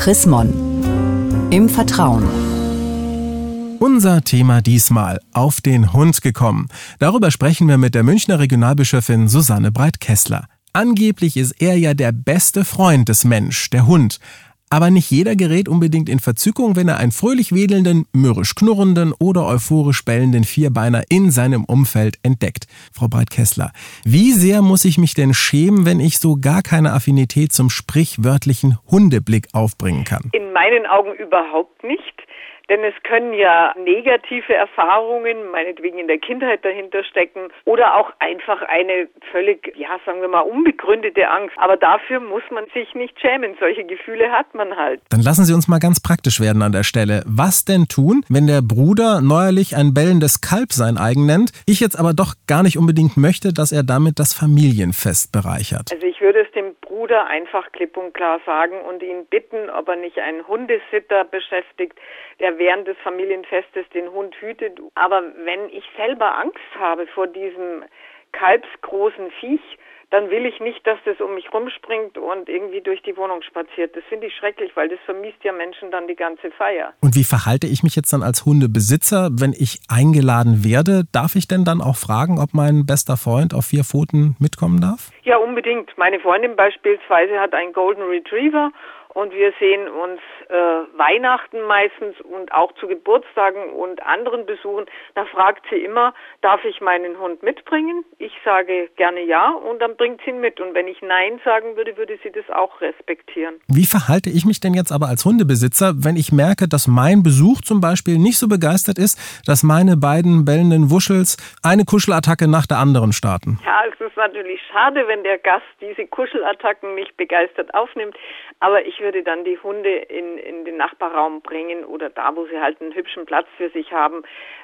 Chris Mon. Im Vertrauen. Unser Thema diesmal auf den Hund gekommen. Darüber sprechen wir mit der Münchner Regionalbischöfin Susanne Breit-Kessler. Angeblich ist er ja der beste Freund des Mensch, der Hund. Aber nicht jeder gerät unbedingt in Verzückung, wenn er einen fröhlich wedelnden, mürrisch knurrenden oder euphorisch bellenden Vierbeiner in seinem Umfeld entdeckt. Frau Breit-Kessler, wie sehr muss ich mich denn schämen, wenn ich so gar keine Affinität zum sprichwörtlichen Hundeblick aufbringen kann? In meinen Augen überhaupt nicht. Denn es können ja negative Erfahrungen, meinetwegen in der Kindheit dahinter stecken oder auch einfach eine völlig, ja, sagen wir mal, unbegründete Angst. Aber dafür muss man sich nicht schämen. Solche Gefühle hat man halt. Dann lassen Sie uns mal ganz praktisch werden an der Stelle. Was denn tun, wenn der Bruder neuerlich ein bellendes Kalb sein eigen nennt, ich jetzt aber doch gar nicht unbedingt möchte, dass er damit das Familienfest bereichert? Also ich würde es dem Bruder einfach klipp und klar sagen und ihn bitten, ob er nicht einen Hundesitter beschäftigt, der während des Familienfestes den Hund hütet. Aber wenn ich selber Angst habe vor diesem kalbsgroßen Viech, dann will ich nicht, dass das um mich rumspringt und irgendwie durch die Wohnung spaziert. Das finde ich schrecklich, weil das vermisst ja Menschen dann die ganze Feier. Und wie verhalte ich mich jetzt dann als Hundebesitzer, wenn ich eingeladen werde? Darf ich denn dann auch fragen, ob mein bester Freund auf vier Pfoten mitkommen darf? Ja, unbedingt. Meine Freundin beispielsweise hat einen Golden Retriever und wir sehen uns äh, Weihnachten meistens und auch zu Geburtstagen und anderen Besuchen. Da fragt sie immer, darf ich meinen Hund mitbringen? Ich sage gerne ja und dann bringt sie ihn mit. Und wenn ich Nein sagen würde, würde sie das auch respektieren. Wie verhalte ich mich denn jetzt aber als Hundebesitzer, wenn ich merke, dass mein Besuch zum Beispiel nicht so begeistert ist, dass meine beiden bellenden Wuschels eine Kuschelattacke nach der anderen starten? Ja, es ist natürlich schade, wenn der Gast diese Kuschelattacken nicht begeistert aufnimmt. Aber ich würde dann die Hunde in, in den Nachbarraum bringen oder da, wo sie halt einen hübschen Platz für sich haben,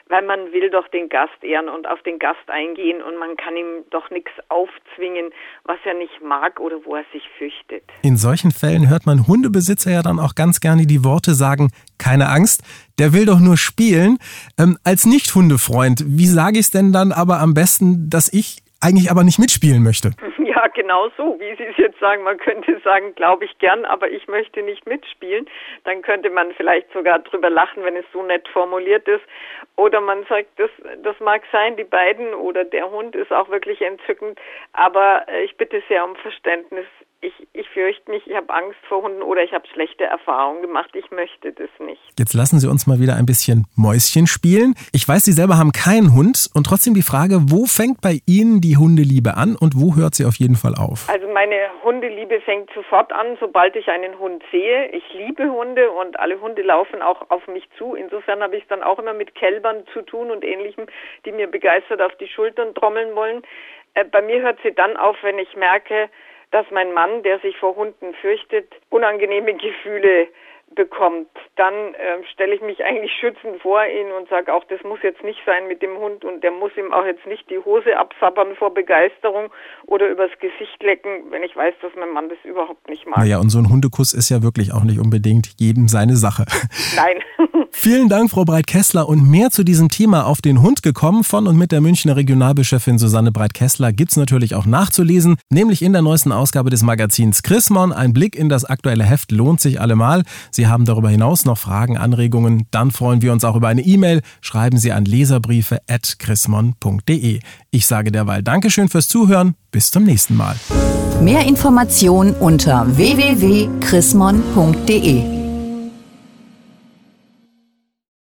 weil man will doch den Gast ehren und auf den Gast eingehen und man kann ihm doch nichts aufzwingen, was er nicht mag oder wo er sich fürchtet. In solchen Fällen hört man Hundebesitzer ja dann auch ganz gerne die Worte sagen, keine Angst, der will doch nur spielen. Ähm, als Nicht-Hundefreund, wie sage ich es denn dann aber am besten, dass ich eigentlich aber nicht mitspielen möchte? Genau so, wie Sie es jetzt sagen. Man könnte sagen, glaube ich gern, aber ich möchte nicht mitspielen. Dann könnte man vielleicht sogar drüber lachen, wenn es so nett formuliert ist. Oder man sagt, das, das mag sein, die beiden oder der Hund ist auch wirklich entzückend, aber äh, ich bitte sehr um Verständnis ich, ich fürchte mich, ich habe Angst vor Hunden oder ich habe schlechte Erfahrungen gemacht. Ich möchte das nicht. Jetzt lassen Sie uns mal wieder ein bisschen Mäuschen spielen. Ich weiß, Sie selber haben keinen Hund und trotzdem die Frage, wo fängt bei Ihnen die Hundeliebe an und wo hört sie auf jeden Fall auf? Also meine Hundeliebe fängt sofort an, sobald ich einen Hund sehe. Ich liebe Hunde und alle Hunde laufen auch auf mich zu. Insofern habe ich es dann auch immer mit Kälbern zu tun und ähnlichem, die mir begeistert auf die Schultern trommeln wollen. Äh, bei mir hört sie dann auf, wenn ich merke, dass mein Mann, der sich vor Hunden fürchtet, unangenehme Gefühle bekommt, dann äh, stelle ich mich eigentlich schützend vor ihn und sage auch, das muss jetzt nicht sein mit dem Hund und der muss ihm auch jetzt nicht die Hose absabbern vor Begeisterung oder übers Gesicht lecken, wenn ich weiß, dass mein Mann das überhaupt nicht mag. Naja, und so ein Hundekuss ist ja wirklich auch nicht unbedingt jedem seine Sache. Nein. Vielen Dank, Frau Breit-Kessler. Und mehr zu diesem Thema auf den Hund gekommen von und mit der Münchner Regionalbischöfin Susanne Breit-Kessler gibt es natürlich auch nachzulesen, nämlich in der neuesten Ausgabe des Magazins Chrismon. Ein Blick in das aktuelle Heft lohnt sich allemal. Sie haben darüber hinaus noch Fragen, Anregungen, dann freuen wir uns auch über eine E-Mail. Schreiben Sie an leserbriefe.chrismon.de. Ich sage derweil Dankeschön fürs Zuhören. Bis zum nächsten Mal. Mehr Informationen unter www.chrismon.de